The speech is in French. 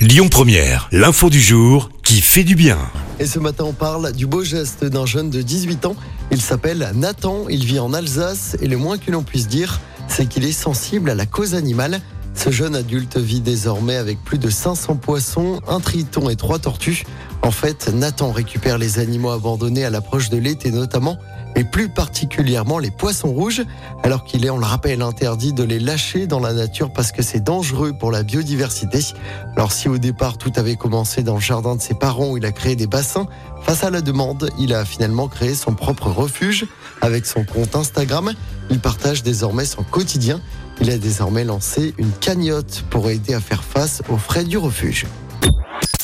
Lyon Première, l'info du jour qui fait du bien. Et ce matin, on parle du beau geste d'un jeune de 18 ans. Il s'appelle Nathan, il vit en Alsace et le moins que l'on puisse dire, c'est qu'il est sensible à la cause animale. Ce jeune adulte vit désormais avec plus de 500 poissons, un triton et trois tortues. En fait, Nathan récupère les animaux abandonnés à l'approche de l'été notamment, et plus particulièrement les poissons rouges, alors qu'il est, on le rappelle, interdit de les lâcher dans la nature parce que c'est dangereux pour la biodiversité. Alors si au départ tout avait commencé dans le jardin de ses parents où il a créé des bassins, face à la demande, il a finalement créé son propre refuge. Avec son compte Instagram, il partage désormais son quotidien. Il a désormais lancé une cagnotte pour aider à faire face aux frais du refuge.